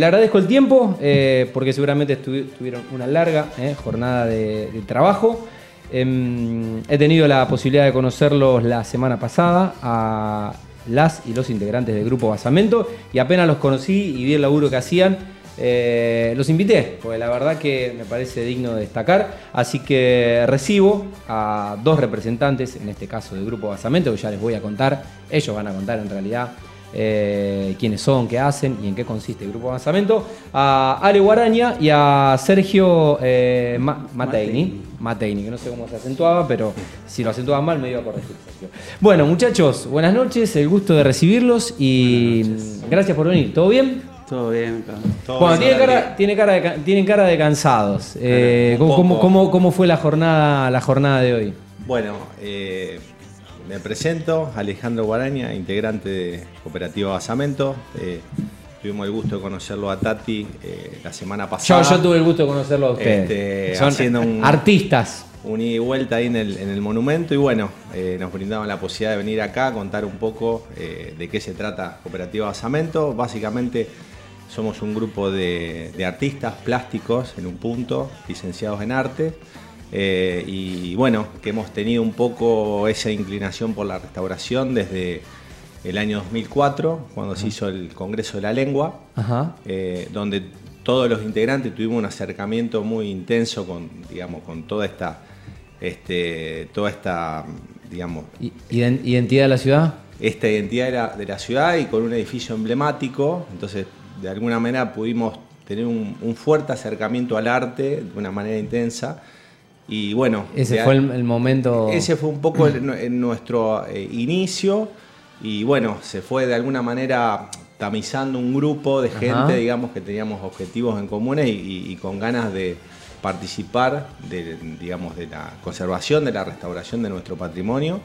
Le agradezco el tiempo eh, porque seguramente tuvieron una larga eh, jornada de, trabajo. Em, he tenido la posibilidad de conocerlos la semana pasada a las y los integrantes del grupo Basamento y apenas los conocí y vi el laburo que hacían. Eh, los invité, porque la verdad que me parece digno de destacar. Así que recibo a dos representantes, en este caso del grupo Basamento, que ya les voy a contar. Ellos van a contar en realidad eh, quiénes son, qué hacen y en qué consiste el grupo Avanzamiento, a Ale Guaraña y a Sergio eh, Mateini, Mateini, que no sé cómo se acentuaba, pero si lo acentuaba mal me iba a corregir. Bueno, muchachos, buenas noches, el gusto de recibirlos y gracias por venir. ¿Todo bien? Todo bien, bueno, tiene cara, tiene cara de, tienen cara de cansados. Eh, ¿cómo, cómo, fue la jornada, la jornada de hoy? Bueno, eh, me presento, Alejandro Guaraña, integrante de Cooperativa Basamento. Eh, tuvimos el gusto de conocerlo a Tati eh, la semana pasada. Yo, tuve el gusto de conocerlo a ustedes. Este, Son haciendo un, artistas. Un ida y vuelta ahí en el, monumento y bueno, eh, nos brindaban la posibilidad de venir acá a contar un poco de qué se trata Cooperativa Basamento. Básicamente somos un grupo de artistas plásticos en un punto, licenciados en arte eh, y bueno, que hemos tenido un poco esa inclinación por la restauración desde el año 2004, cuando se hizo el Congreso de la Lengua, eh, donde todos los integrantes tuvimos un acercamiento muy intenso con, digamos, con toda esta, este, toda esta, digamos, identidad de la ciudad. Esta identidad de la, ciudad y con un edificio emblemático, entonces de alguna manera pudimos tener un fuerte acercamiento al arte de una manera intensa. Y bueno. Ese fue el, momento. Ese fue un poco en nuestro eh, inicio. Y bueno, se fue de alguna manera tamizando un grupo de gente, digamos, que teníamos objetivos en comunes y, con ganas de participar de, digamos, de la conservación, de la restauración de nuestro patrimonio.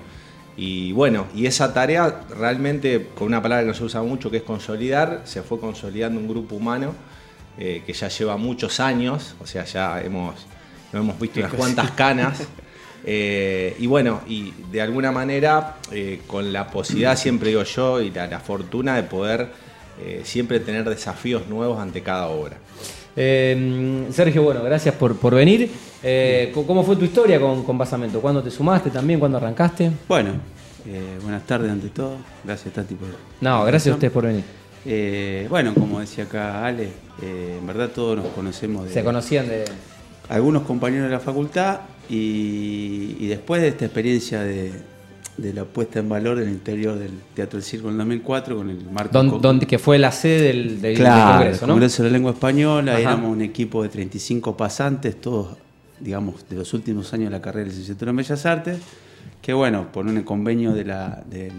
Y bueno, y esa tarea realmente, con una palabra que no se usa mucho, que es consolidar, se fue consolidando un grupo humano eh, que ya lleva muchos años, o sea, ya hemos no hemos visto unas cuantas canas. Eh, y bueno, y de alguna manera, eh, con la posibilidad, siempre digo yo, y la, fortuna de poder eh, siempre tener desafíos nuevos ante cada obra. Sergio, bueno, gracias por, por venir. ¿Cómo fue tu historia con, con Basamento? ¿Cuándo te sumaste también? ¿Cuándo arrancaste? Bueno, buenas tardes ante todo. Gracias, Tati, por. No, gracias a ustedes por venir. bueno, como decía acá Ale, en verdad todos nos conocemos de. Se conocían de algunos compañeros de la facultad y, después de esta experiencia de, la puesta en valor del interior del Teatro del Circo en el 2004 con el marco... donde que fue la sede del, del, Congreso, ¿no? Congreso de la Lengua Española, éramos un equipo de 35 pasantes, todos, digamos, de los últimos años de la carrera de licenciatura en Bellas Artes, que bueno, por un convenio de la, de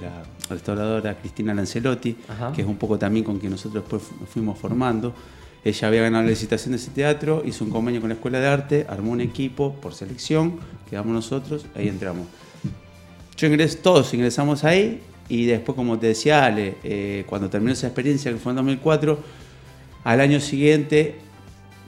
la, restauradora Cristina Lancelotti, que es un poco también con quien nosotros después fuimos formando, ella había ganado la licitación de ese teatro, hizo un convenio con la Escuela de Arte, armó un equipo por selección, quedamos nosotros, ahí entramos. Yo ingresé, todos ingresamos ahí y después, como te decía Ale, eh, cuando terminó esa experiencia, que fue en 2004, al año siguiente,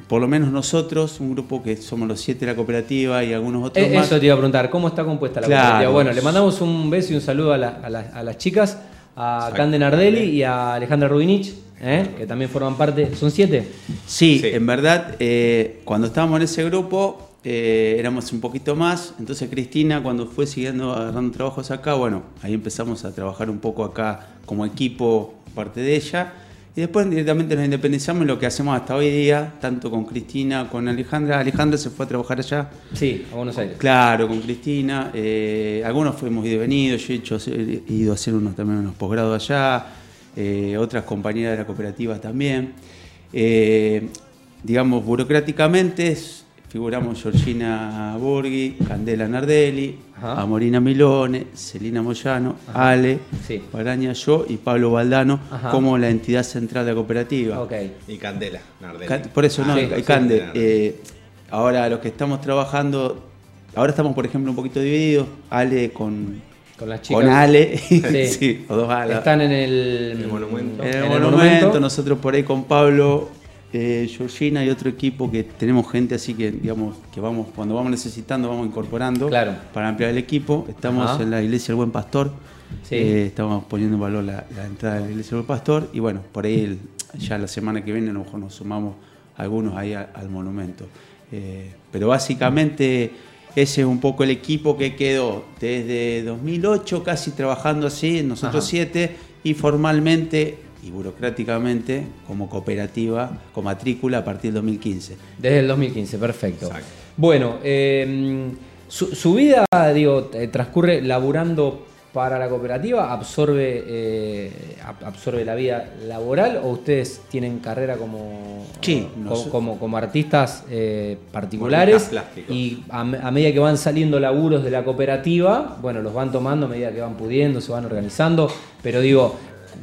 por lo menos nosotros, un grupo que somos los siete de la cooperativa y algunos otros eh, más. Eso te iba a preguntar, ¿cómo está compuesta la cooperativa? Bueno, le mandamos un beso y un saludo a, las chicas, a Cande Nardelli y a Alejandra Rubinich ¿eh? que también forman parte. ¿Son siete? Sí, en verdad, eh, cuando estábamos en ese grupo eh, éramos un poquito más. Entonces Cristina, cuando fue siguiendo agarrando trabajos acá, bueno, ahí empezamos a trabajar un poco acá como equipo, parte de ella. Y después directamente nos independizamos en lo que hacemos hasta hoy día, tanto con Cristina, con Alejandra. Alejandra se fue a trabajar allá. Sí, a Buenos Aires. Claro, con Cristina. algunos fuimos y venidos. Yo he, hecho, he ido a hacer unos, también unos posgrados allá. Eh, otras compañeras de la cooperativa también. Eh, digamos, burocráticamente figuramos Georgina Borghi, Candela Nardelli, Amorina Milone, Celina Moyano, Ale, sí. yo y Pablo Valdano como la entidad central de la cooperativa. Y Candela Nardelli. por eso no, y Cande. Eh, ahora los que estamos trabajando, ahora estamos por ejemplo un poquito divididos, Ale con con las chicas. Con Ale. Sí. o dos alas. Están en el, monumento. En el, monumento. Nosotros por ahí con Pablo, eh, Georgina y otro equipo que tenemos gente así que, digamos, que vamos, cuando vamos necesitando, vamos incorporando claro. para ampliar el equipo. Estamos en la iglesia del Buen Pastor. Eh, estamos poniendo en valor la, entrada de la iglesia del Buen Pastor. Y bueno, por ahí ya la semana que viene a lo mejor nos sumamos algunos ahí al monumento. Eh, pero básicamente ese es un poco el equipo que quedó desde 2008 casi trabajando así, nosotros siete, y formalmente y burocráticamente como cooperativa, con matrícula a partir del 2015. Desde el 2015, perfecto. Bueno, em, su, vida, digo, eh, transcurre laburando para la cooperativa, absorbe, eh, absorbe la vida laboral o ustedes tienen carrera como, como, como, artistas eh, particulares y a, medida que van saliendo laburos de la cooperativa, bueno, los van tomando a medida que van pudiendo, se van organizando, pero digo,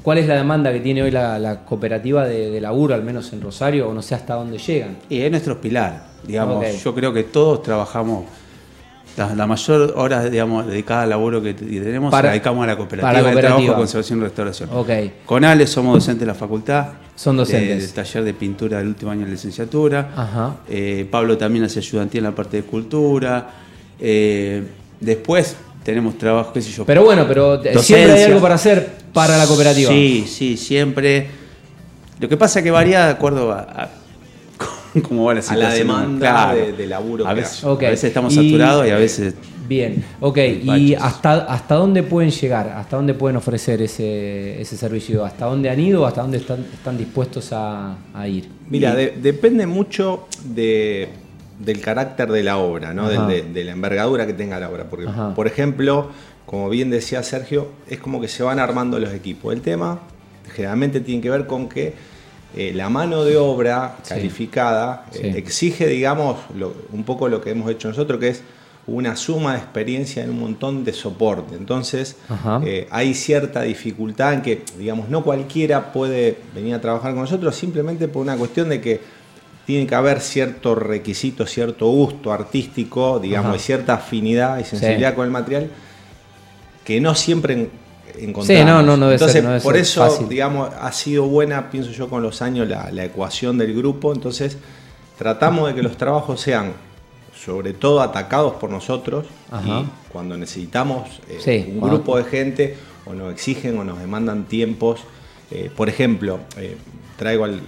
¿Cuál es la demanda que tiene hoy la, cooperativa de, laburo, al menos en Rosario, o no sé hasta dónde llegan? Y es nuestro pilar, digamos. Yo creo que todos trabajamos, la, mayor hora digamos, dedicada al laburo que tenemos para, la dedicamos a la cooperativa, de trabajo, conservación y restauración. Okay. Con Ale somos docentes de la facultad. Son docentes. Del taller de pintura del último año de licenciatura. Ajá. Eh, Pablo también hace ayudantía en la parte de escultura. Eh, después tenemos trabajo, qué sé yo. Pero bueno, pero siempre hay algo para hacer para la cooperativa. Sí, sí, siempre. Lo que pasa es que varía de acuerdo a, cómo va la situación. A la demanda de, laburo. A veces, a veces estamos saturados y a veces. Bien, ok. ¿Y hasta, hasta dónde pueden llegar? ¿Hasta dónde pueden ofrecer ese, ese servicio? ¿Hasta dónde han ido? ¿Hasta dónde están, están dispuestos a, ir? Mira, depende mucho de del carácter de la obra, ¿no? De, la envergadura que tenga la obra. Porque, por ejemplo, como bien decía Sergio, es como que se van armando los equipos. El tema generalmente tiene que ver con que eh, la mano de obra calificada eh, exige, digamos, un poco lo que hemos hecho nosotros, que es una suma de experiencia en un montón de soporte. Entonces, eh, hay cierta dificultad en que, digamos, no cualquiera puede venir a trabajar con nosotros simplemente por una cuestión de que tiene que haber cierto requisito, cierto gusto artístico, digamos, y cierta afinidad y sensibilidad con el material que no siempre encontramos. Sí, no, no, no Entonces, por eso, digamos, ha sido buena, pienso yo, con los años la, ecuación del grupo. Entonces, tratamos de que los trabajos sean sobre todo atacados por nosotros y cuando necesitamos eh, un grupo de gente o nos exigen o nos demandan tiempos. Eh, por ejemplo, eh, traigo al,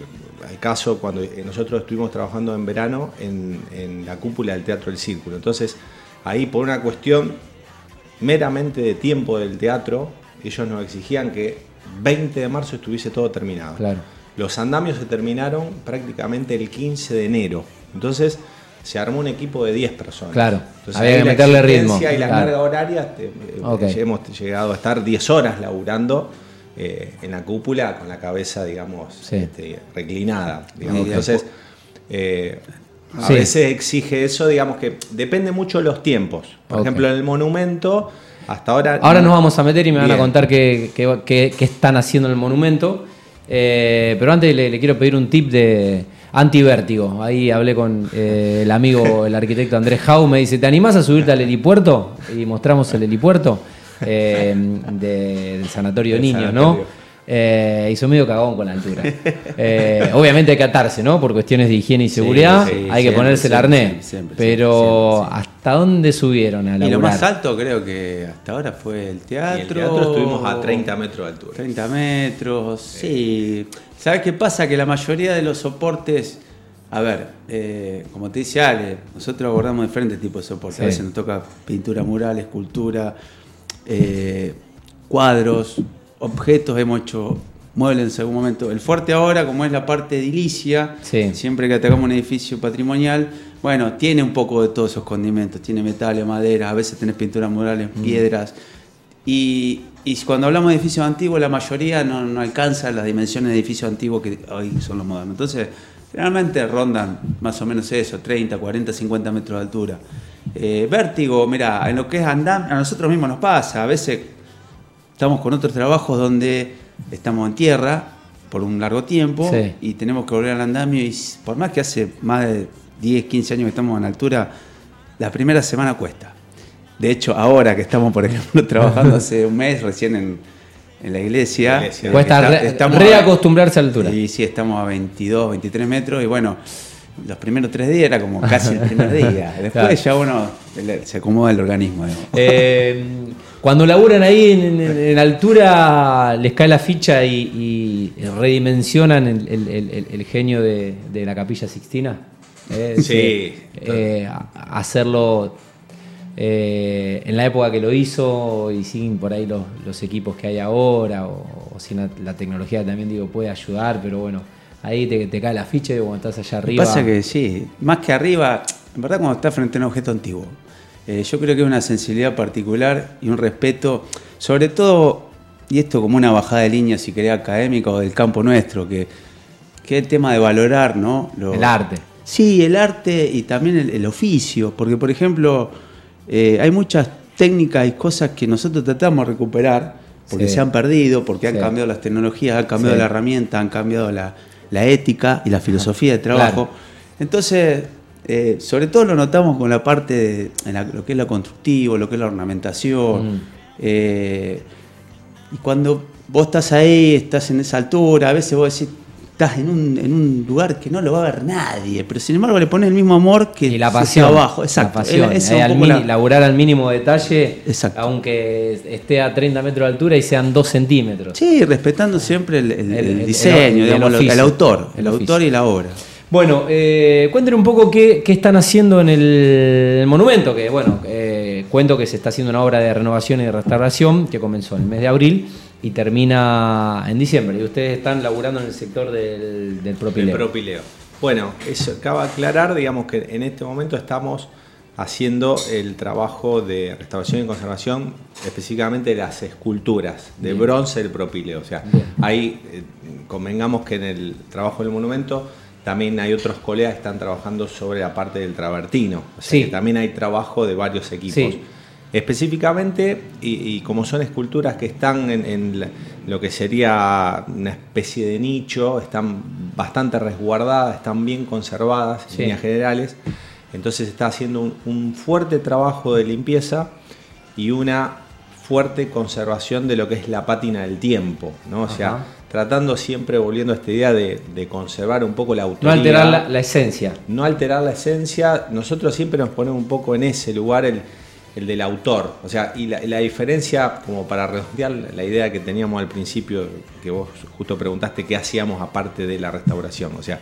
al caso cuando eh, nosotros estuvimos trabajando en verano en, la cúpula del Teatro del Círculo. Entonces, ahí por una cuestión meramente de tiempo del teatro, ellos nos exigían que 20 de marzo estuviese todo terminado. Claro. Los andamios se terminaron prácticamente el 15 de enero. Entonces, se armó un equipo de 10 personas. Claro, había que meterle ritmo. Y la carga horaria, eh, hemos llegado a estar 10 horas laburando eh, en la cúpula con la cabeza, digamos, este, reclinada. Entonces, eh, a veces exige eso, digamos que depende mucho de los tiempos. Por ejemplo, en el monumento, hasta ahora... Ahora nos vamos a meter y me van a contar qué, están haciendo en el monumento. Eh, pero antes le, quiero pedir un tip de antivértigo. Ahí hablé con el amigo, el arquitecto Andrés Jau, me dice, ¿te animás a subirte al helipuerto? Y mostramos el helipuerto. Eh, del sanatorio de niños, ¿no? Eh, hizo medio cagón con la altura. Eh, obviamente hay que atarse, ¿no? Por cuestiones de higiene y seguridad, hay que ponerse el arnés. pero ¿hasta dónde subieron a la Y lo más alto creo que hasta ahora fue el teatro. el teatro estuvimos a 30 metros de altura. 30 metros, sí. ¿Sabes qué pasa? Que la mayoría de los soportes... A ver, eh, como te decía Ale, nosotros abordamos diferentes tipos de soportes. A veces nos toca pintura mural, escultura, eh, cuadros, objetos, hemos hecho muebles en algún momento. El fuerte ahora, como es la parte edilicia, siempre que atacamos un edificio patrimonial, bueno, tiene un poco de todos esos condimentos, tiene metales, madera, a veces tenés pinturas murales, mm. piedras. Y, cuando hablamos de edificios antiguos, la mayoría no, alcanza las dimensiones de edificios antiguos que hoy son los modernos. Entonces, generalmente rondan más o menos eso, 30, 40, 50 metros de altura. Eh, vértigo, mira, en lo que es andam, a nosotros mismos nos pasa. A veces estamos con otros trabajos donde estamos en tierra por un largo tiempo y tenemos que volver al andamio y por más que hace más de 10, 15 años que estamos en altura, la primera semana cuesta. De hecho, ahora que estamos, por ejemplo, trabajando hace un mes recién en, la iglesia, cuesta reacostumbrarse a, la altura. Y sí, estamos a 22, 23 metros y bueno, los primeros tres días era como casi el primer día. Después ya uno se acomoda el organismo. Eh, Cuando laburan ahí en, altura, les cae la ficha y, redimensionan el, genio de, la capilla Sixtina. ¿eh? sí. Eh, hacerlo eh, en la época que lo hizo y sin por ahí los, equipos que hay ahora o, sin la, tecnología también digo puede ayudar, pero bueno, ahí te, cae la ficha y cuando estás allá arriba. Pasa que sí, más que arriba, en verdad cuando estás frente a un objeto antiguo, eh, yo creo que es una sensibilidad particular y un respeto, sobre todo, y esto como una bajada de línea, si querés, académica o del campo nuestro, que, que es el tema de valorar, ¿no? el arte. Sí, el arte y también el oficio, porque por ejemplo eh, hay muchas técnicas y cosas que nosotros tratamos de recuperar porque se han perdido, porque han cambiado las tecnologías, han cambiado la herramienta, han cambiado la, ética y la filosofía de trabajo. Entonces, eh, sobre todo lo notamos con la parte de lo que es lo constructivo, lo que es la ornamentación. Mm. Eh, y cuando vos estás ahí, estás en esa altura, a veces vos decís, estás en un, en un lugar que no lo va a ver nadie, pero sin embargo le pones el mismo amor que y la pasión, abajo. Exacto. La pasión, eh, al laburar al mínimo detalle, aunque esté a 30 metros de altura y sean 2 centímetros. Sí, respetando siempre el, diseño, el, autor, el, autor y la obra. Bueno, eh, un poco qué, están haciendo en el monumento, que bueno, eh, cuento que se está haciendo una obra de renovación y de restauración que comenzó en el mes de abril y termina en diciembre. Y ustedes están laburando en el sector del, del propileo. propileo. Bueno, eso acaba de aclarar, digamos que en este momento estamos haciendo el trabajo de restauración y conservación, específicamente de las esculturas de bronce del propileo. O sea, ahí eh, convengamos que en el trabajo del monumento también hay otros colegas que están trabajando sobre la parte del travertino. O sea, que también hay trabajo de varios equipos. Específicamente, y, como son esculturas que están en, lo que sería una especie de nicho, están bastante resguardadas, están bien conservadas en líneas generales, entonces está haciendo un, fuerte trabajo de limpieza y una fuerte conservación de lo que es la pátina del tiempo, ¿no? O sea, tratando siempre, volviendo a esta idea de, conservar un poco la autoría. No alterar la, esencia. No alterar la esencia. Nosotros siempre nos ponemos un poco en ese lugar, el, el del autor. O sea, y la, diferencia, como para redondear la idea que teníamos al principio, que vos justo preguntaste qué hacíamos aparte de la restauración. O sea,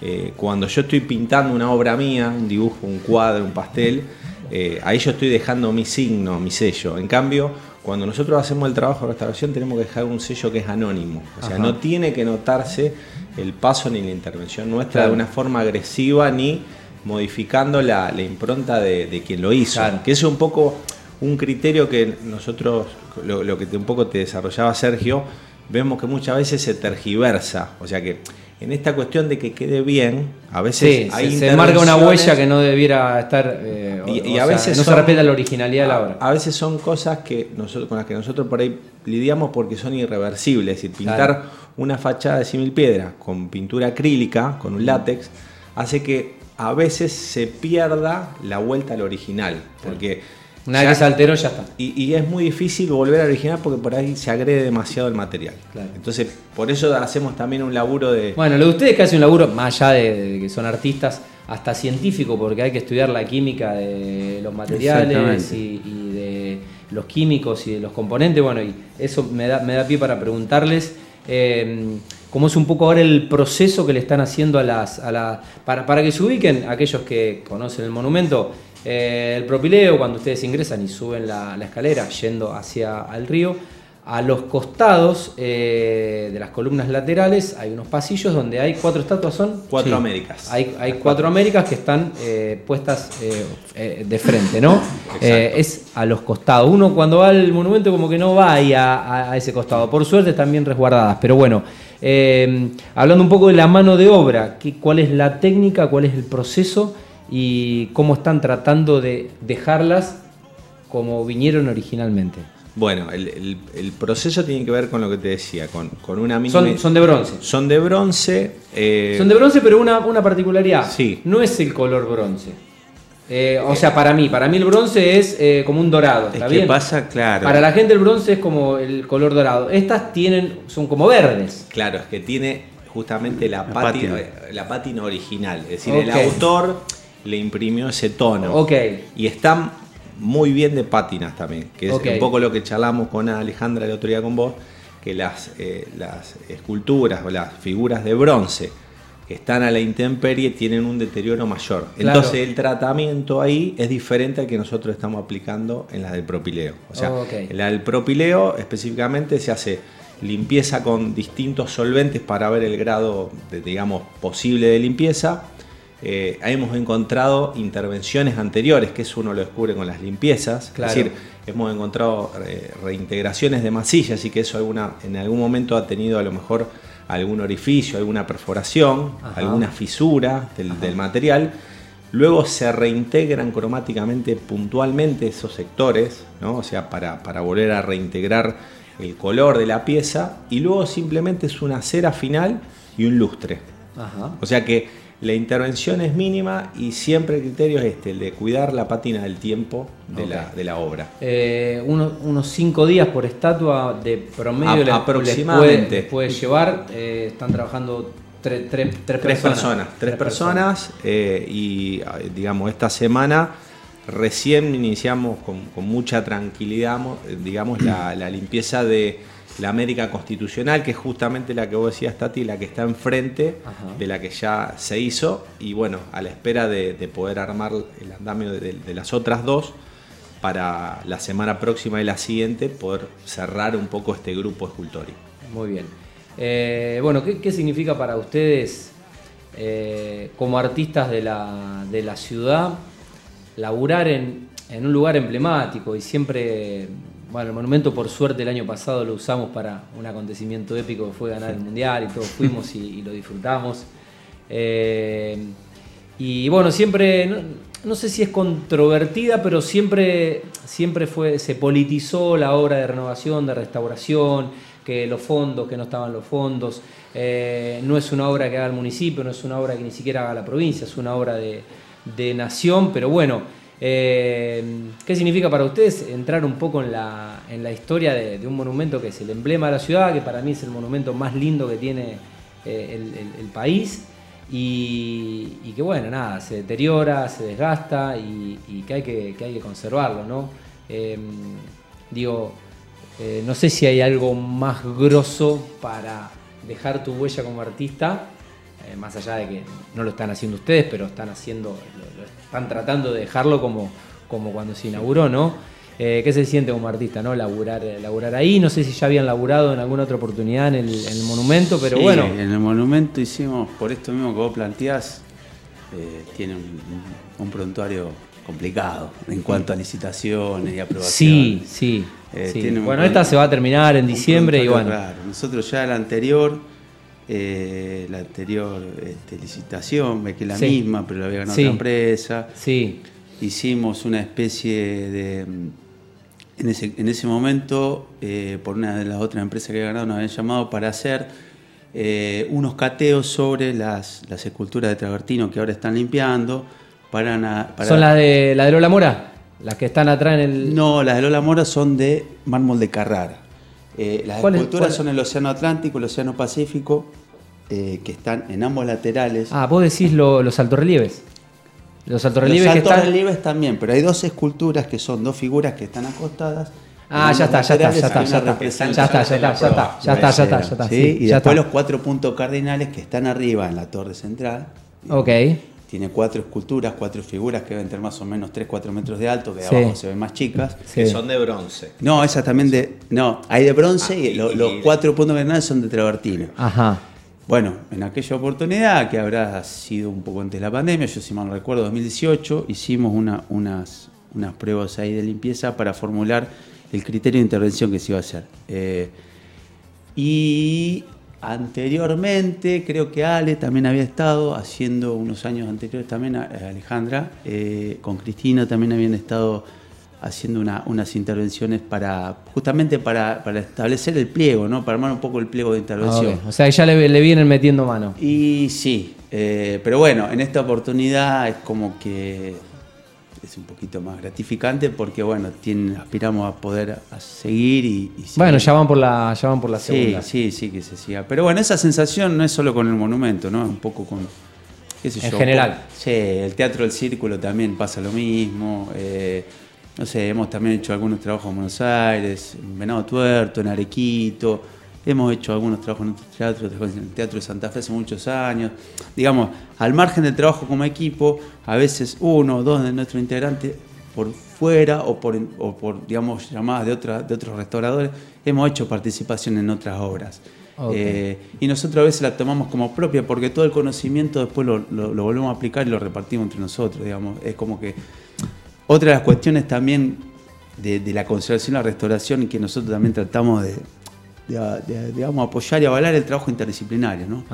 eh, cuando yo estoy pintando una obra mía, un dibujo, un cuadro, un pastel, eh, ahí yo estoy dejando mi signo, mi sello. En cambio, cuando nosotros hacemos el trabajo de restauración tenemos que dejar un sello que es anónimo. O sea, no tiene que notarse el paso ni la intervención nuestra de una forma agresiva ni modificando la, impronta de, quien lo hizo. Que eso es un poco un criterio que nosotros, lo, que un poco te desarrollaba Sergio, vemos que muchas veces se tergiversa. O sea que en esta cuestión de que quede bien, a veces se, marca una huella que no debiera estar. Eh, y, a veces no se respeta la originalidad de la obra. A veces son cosas que nosotros, con las que nosotros por ahí lidiamos porque son irreversibles. Es decir, pintar una fachada de simil piedra con pintura acrílica, con un látex, hace que a veces se pierda la vuelta al original. Porque una vez que se alteró ya está. Y, es muy difícil volver al original porque por ahí se agrede demasiado el material. Entonces, por eso hacemos también un laburo de... Bueno, lo de ustedes que hacen un laburo, más allá de, que son artistas, hasta científico, porque hay que estudiar la química de los materiales y, de los químicos y de los componentes. Bueno, y eso me da, me da pie para preguntarles... Eh, cómo es un poco ahora el proceso que le están haciendo a las. A para, para, que se ubiquen aquellos que conocen el monumento. Eh, el propileo, cuando ustedes ingresan y suben la, escalera yendo hacia el río, a los costados eh, de las columnas laterales hay unos pasillos donde hay cuatro estatuas, ¿son? Cuatro Américas. Hay, hay cuatro Américas que están eh, puestas de frente, ¿no? es a los costados. Uno cuando va al monumento como que no va ahí a, a ese costado. Por suerte están bien resguardadas, pero bueno. Eh, hablando un poco de la mano de obra, ¿cuál es la técnica, cuál es el proceso y cómo están tratando de dejarlas como vinieron originalmente? Bueno, el, proceso tiene que ver con lo que te decía, con, con una misma... Son, de bronce. Son de bronce. Eh, son de bronce, pero una, una particularidad. Sí. No es el color bronce. Eh, o sea, para mí, para mí el bronce es eh, como un dorado. ¿está es pasa, claro. Para la gente el bronce es como el color dorado. Estas tienen, son como verdes. Claro, es que tiene justamente la, pátina, la pátina original. Es decir, el autor le imprimió ese tono. Ok. Y están muy bien de pátinas también, que es un poco lo que charlamos con Alejandra el otro día con vos, que las, eh, las esculturas o las figuras de bronce que están a la intemperie tienen un deterioro mayor. Entonces el tratamiento ahí es diferente al que nosotros estamos aplicando en la del propileo. O sea, en la del propileo específicamente se hace limpieza con distintos solventes para ver el grado, de, digamos, posible de limpieza. Eh, hemos encontrado intervenciones anteriores, que eso uno lo descubre con las limpiezas. Es decir, hemos encontrado eh, reintegraciones de masillas y que eso alguna, en algún momento ha tenido a lo mejor algún orificio, alguna perforación, alguna fisura del, material. Luego se reintegran cromáticamente puntualmente esos sectores, ¿no? o sea, para, para volver a reintegrar el color de la pieza y luego simplemente es una cera final y un lustre. O sea que la intervención es mínima y siempre el criterio es este, el de cuidar la pátina del tiempo de, la, obra. Eh, unos cinco días por estatua de promedio aproximadamente. puede, llevar, eh, están trabajando tres, personas. Tres personas, eh, y digamos esta semana recién iniciamos con, mucha tranquilidad, digamos, la, limpieza de la América Constitucional, que es justamente la que vos decías, Tati, la que está enfrente de la que ya se hizo, y bueno, a la espera de, poder armar el andamio de, las otras dos para la semana próxima y la siguiente poder cerrar un poco este grupo escultórico. Muy bien. Eh, bueno, ¿qué, significa para ustedes eh, como artistas de la, de la ciudad laburar en, un lugar emblemático y siempre, bueno, el monumento por suerte el año pasado lo usamos para un acontecimiento épico que fue ganar el Mundial y todos fuimos y, lo disfrutamos. Eh, y bueno, siempre, no, sé si es controvertida, pero siempre, siempre fue, se politizó la obra de renovación, de restauración, que los fondos, que no estaban los fondos. Eh, no es una obra que haga el municipio, no es una obra que ni siquiera haga la provincia, es una obra de, de nación, pero bueno, eh, ¿qué significa para ustedes entrar un poco en la, en la historia de, un monumento que es el emblema de la ciudad, que para mí es el monumento más lindo que tiene eh, el, país? Y, que bueno, nada, se deteriora, se desgasta y, que, hay que, hay que conservarlo, ¿no? Em, digo, eh, no sé si hay algo más grosso para dejar tu huella como artista más allá de que no lo están haciendo ustedes, pero están haciendo, están tratando de dejarlo como, como cuando se inauguró, ¿no? Eh, ¿Qué se siente como artista, no? Laburar, eh, laburar ahí. No sé si ya habían laburado en alguna otra oportunidad en el, monumento, pero bueno. En el monumento hicimos, por esto mismo que vos planteás, tiene un, prontuario complicado en cuanto a licitaciones y aprobaciones. Sí, sí. bueno, esta se va a terminar en diciembre y bueno. Claro, nosotros ya el anterior eh, la anterior este, licitación, que es la misma, pero la había ganado otra empresa. Sí. Hicimos una especie de. En ese, en ese momento, eh, por una de las otras empresas que había ganado, nos habían llamado para hacer eh, unos cateos sobre las, las esculturas de Travertino que ahora están limpiando. Para, ¿Son las de, la de Lola Mora? ¿Las que están atrás en el.? No, las de Lola Mora son de mármol de Carrara. Eh, las esculturas son el Océano Atlántico, el Océano Pacífico, eh, que están en ambos laterales. Ah, vos decís los altorrelieves. Los altorrelieves, los altorrelieves también, pero hay dos esculturas que son dos figuras que están acostadas. Ah, ya está, ya está, ya está, ya está, ya está, ya está, ya está, ya está, ya está, Y después los cuatro puntos cardinales que están arriba en la torre central. Ok. Tiene cuatro esculturas, cuatro figuras que deben tener más o menos 3-4 metros de alto, que de abajo se ven más chicas. Que son de bronce. No, esas también de. No, hay de bronce ah, y, los cuatro puntos cardinales son de travertino. Ajá. Bueno, en aquella oportunidad, que habrá sido un poco antes de la pandemia, yo si mal no recuerdo, 2018, hicimos unas, unas pruebas ahí de limpieza para formular el criterio de intervención que se iba a hacer. Eh, y Anteriormente, creo que Ale también había estado haciendo unos años anteriores también, Alejandra, eh, con Cristina también habían estado haciendo unas intervenciones para justamente para, establecer el pliego, ¿no? Para armar un poco el pliego de intervención. O sea, ya le, le, vienen metiendo mano. Y sí, eh, pero bueno, en esta oportunidad es como que es un poquito más gratificante porque bueno, aspiramos a poder seguir y, Bueno, ya van por la, ya van por la segunda. Sí, sí, sí, que se siga. Pero bueno, esa sensación no es solo con el monumento, ¿no? Un poco con. ¿qué sé en general. sí, el teatro del círculo también pasa lo mismo. Eh, no sé, hemos también hecho algunos trabajos en Buenos Aires, en Venado Tuerto, en Arequito, hemos hecho algunos trabajos en otros teatros, en el Teatro de Santa Fe hace muchos años. Digamos, al margen del trabajo como equipo, a veces uno o dos de nuestros integrantes por fuera o por, por digamos, llamadas de, otra, de otros restauradores, hemos hecho participación en otras obras. Eh, y nosotros a veces la tomamos como propia porque todo el conocimiento después lo, lo, volvemos a aplicar y lo repartimos entre nosotros, digamos. Es como que otra de las cuestiones también de, la conservación y la restauración y que nosotros también tratamos de, digamos, apoyar y avalar el trabajo interdisciplinario, ¿no?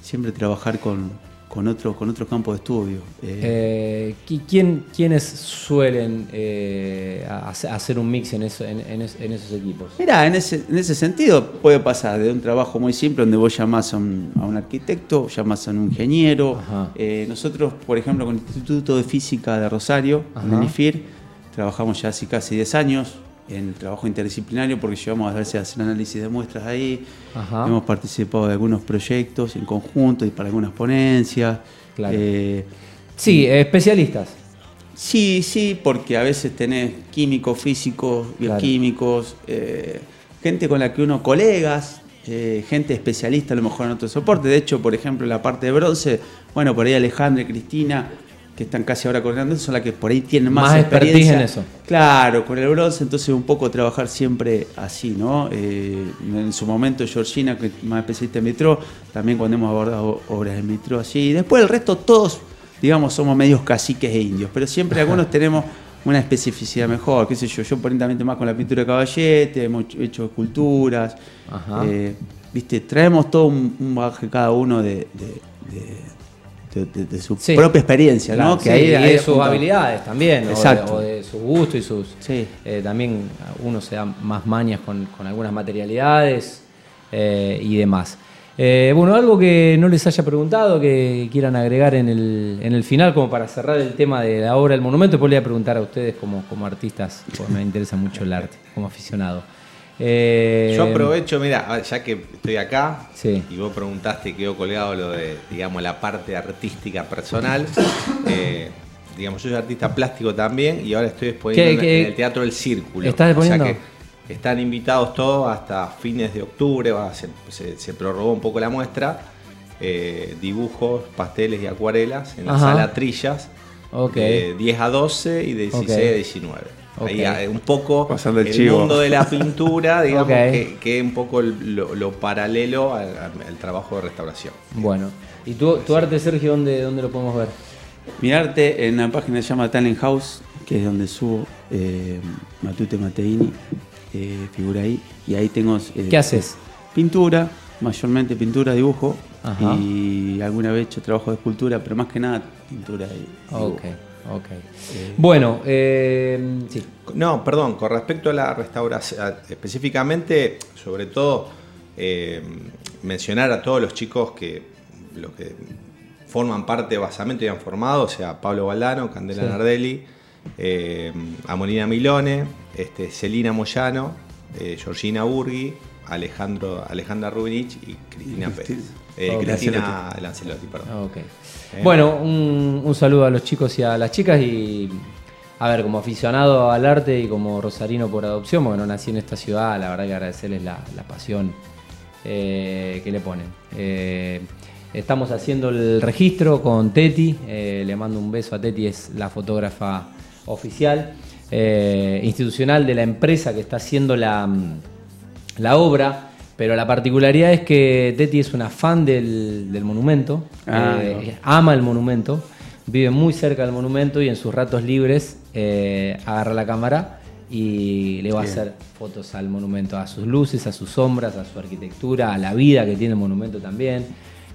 Siempre trabajar con, con otro, con otro campo de estudio. Eh, eh, ¿quién, ¿Quiénes suelen eh, hacer un mix en, eso, en, esos equipos? Mira, en ese, en ese sentido puede pasar de un trabajo muy simple donde vos llamás a un, a un arquitecto, llamás a un ingeniero. nosotros, por ejemplo, con el Instituto de Física de Rosario, en el IFIR, trabajamos ya hace casi 10 años en el trabajo interdisciplinario porque llevamos a veces a hacer análisis de muestras ahí. Hemos participado de algunos proyectos en conjunto y para algunas ponencias. Eh, sí, especialistas. Sí, sí, porque a veces tenés químicos, físicos, bioquímicos, eh, gente con la que uno, colegas, eh, gente especialista a lo mejor en otro soporte. De hecho, por ejemplo, en la parte de bronce, bueno, por ahí Alejandra y Cristina que están casi ahora coordinando, son las que por ahí tienen más, experiencia. en eso. Claro, con el bronce, entonces un poco trabajar siempre así, ¿no? Eh, en su momento Georgina, que es más especialista en vitro, también cuando hemos abordado obras en vitro así. Y después el resto todos, digamos, somos medios caciques e indios, pero siempre algunos tenemos una especificidad mejor, qué sé yo, yo aparentemente más con la pintura de caballete, hemos hecho esculturas, eh, viste, traemos todo un, un bagaje cada uno de de, su propia experiencia, ¿no? Que y de sus habilidades también, O, de, su gusto y sus... Eh, también uno se da más mañas con, algunas materialidades eh, y demás. Eh, bueno, algo que no les haya preguntado, que quieran agregar en el, en el final, como para cerrar el tema de la obra del monumento, pues le voy a preguntar a ustedes como, como artistas, porque me interesa mucho el arte, como aficionado. Eh, Yo aprovecho, mira, ya que estoy acá y vos preguntaste y quedó colgado lo de, digamos, la parte artística personal. Eh, digamos, yo soy artista plástico también y ahora estoy exponiendo en, el Teatro del Círculo. ¿Estás exponiendo? O sea que están invitados todos hasta fines de octubre, se, prorrogó un poco la muestra. Eh, dibujos, pasteles y acuarelas en la sala Trillas. De 10 a 12 y de 16 a 19. Ahí, un poco Pasando el, mundo de la pintura, digamos, que, es un poco lo, paralelo al, trabajo de restauración. Bueno, ¿y tu, tu arte, Sergio, dónde, dónde lo podemos ver? Mi arte en una página que se llama Talent House, que es donde subo eh, Matute Mateini, eh, figura ahí, y ahí tengo... Eh, ¿Qué haces? Pintura, mayormente pintura, dibujo, y alguna vez he hecho trabajo de escultura, pero más que nada pintura y dibujo. Ok. Eh, bueno, eh, sí. No, perdón, con respecto a la restauración, específicamente, sobre todo, eh, mencionar a todos los chicos que, los que forman parte de Basamento y han formado, o sea, Pablo Valdano, Candela Nardelli, a Molina Milone, este, Celina Moyano, Georgina Burgui, Alejandro, Alejandra Rubinich y Cristina Pérez. Cristina Lancelotti, perdón. Bueno, un, saludo a los chicos y a las chicas y a ver, como aficionado al arte y como rosarino por adopción, porque no nací en esta ciudad, la verdad que agradecerles la, pasión eh, que le ponen. Eh, estamos haciendo el registro con Teti, eh, le mando un beso a Teti, es la fotógrafa oficial, institucional de la empresa que está haciendo la, la obra. Pero la particularidad es que Teti es una fan del, monumento, ah, eh, ama el monumento, vive muy cerca del monumento y en sus ratos libres eh, agarra la cámara y le va a hacer fotos al monumento, a sus luces, a sus sombras, a su arquitectura, a la vida que tiene el monumento también.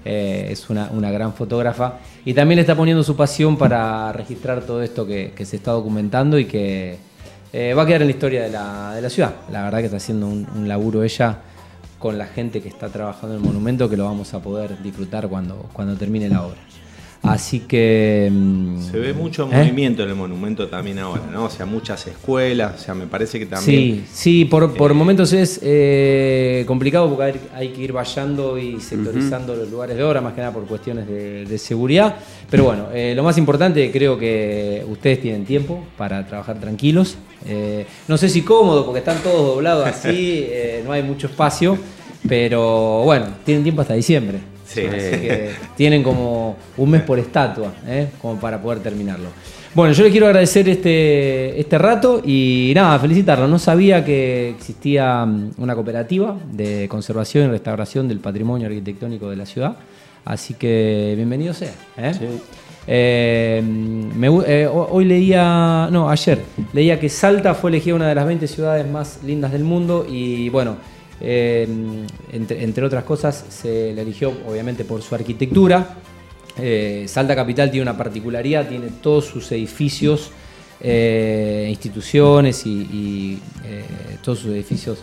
Eh, es una, gran fotógrafa y también le está poniendo su pasión para registrar todo esto que, se está documentando y que va a quedar en la historia de la, ciudad. La verdad que está haciendo un laburo ella con la gente que está trabajando en el monumento que lo vamos a poder disfrutar cuando, cuando termine la obra. Así que. Mm, Se ve mucho ¿eh? movimiento en el monumento también ahora, ¿no? O sea, muchas escuelas, o sea, me parece que también. Sí, sí, por, por momentos es eh, complicado porque hay, que ir vallando y sectorizando los lugares de obra, más que nada por cuestiones de, seguridad. Pero bueno, eh, lo más importante, creo que ustedes tienen tiempo para trabajar tranquilos. no sé si cómodo, porque están todos doblados así, no hay mucho espacio, pero bueno, tienen tiempo hasta diciembre. Así que tienen como un mes por estatua, ¿eh? como para poder terminarlo. Bueno, yo les quiero agradecer este, este rato y nada, felicitarlo. No sabía que existía mm, una cooperativa de conservación y restauración del patrimonio arquitectónico de la ciudad. Así que bienvenido sea. ¿eh? Eh, hoy leía, no, ayer leía que Salta fue elegida una de las 20 ciudades más lindas del mundo y bueno, eh, entre, otras cosas, se le eligió obviamente por su arquitectura. Eh, Salta Capital tiene una particularidad, tiene todos sus edificios, eh, instituciones y, todos sus edificios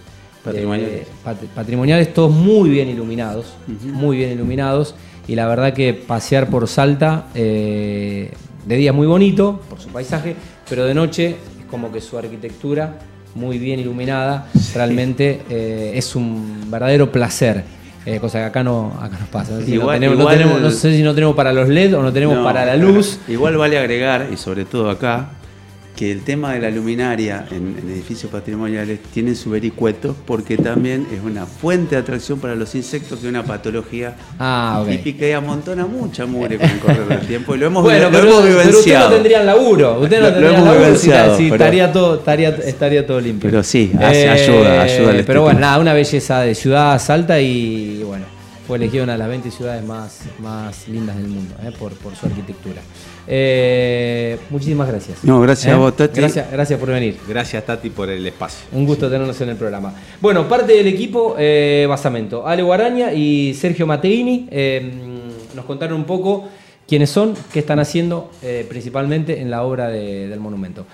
patrimoniales. todos muy bien iluminados, muy bien iluminados. Y la verdad que pasear por Salta de día es muy bonito por su paisaje, pero de noche es como que su arquitectura muy bien iluminada, realmente eh, es un verdadero placer. Eh, cosa que acá no, acá no pasa. No, no, sé si no tenemos para los LED o no tenemos para la luz. Igual vale agregar, y sobre todo acá, que el tema de la luminaria en, edificios patrimoniales tiene su vericueto porque también es una fuente de atracción para los insectos que es una patología ah, típica y amontona mucha mugre con el correr del tiempo y lo hemos, bueno, pero, usted no tendría laburo, usted no tendría laburo si, estaría, todo, estaría, estaría todo limpio. Pero sí, ayuda, ayuda al Pero bueno, nada, una belleza de ciudad salta y bueno, fue elegida una de las 20 ciudades más, más lindas del mundo eh, por, por su arquitectura. Eh, muchísimas gracias. No, gracias a ¿Eh? vos, Tati. Gracias, gracias por venir. Gracias, Tati, por el espacio. Un gusto tenernos en el programa. Bueno, parte del equipo, eh, Basamento. Ale Guaraña y Sergio Mateini nos contaron un poco quiénes son, qué están haciendo principalmente en la obra del monumento.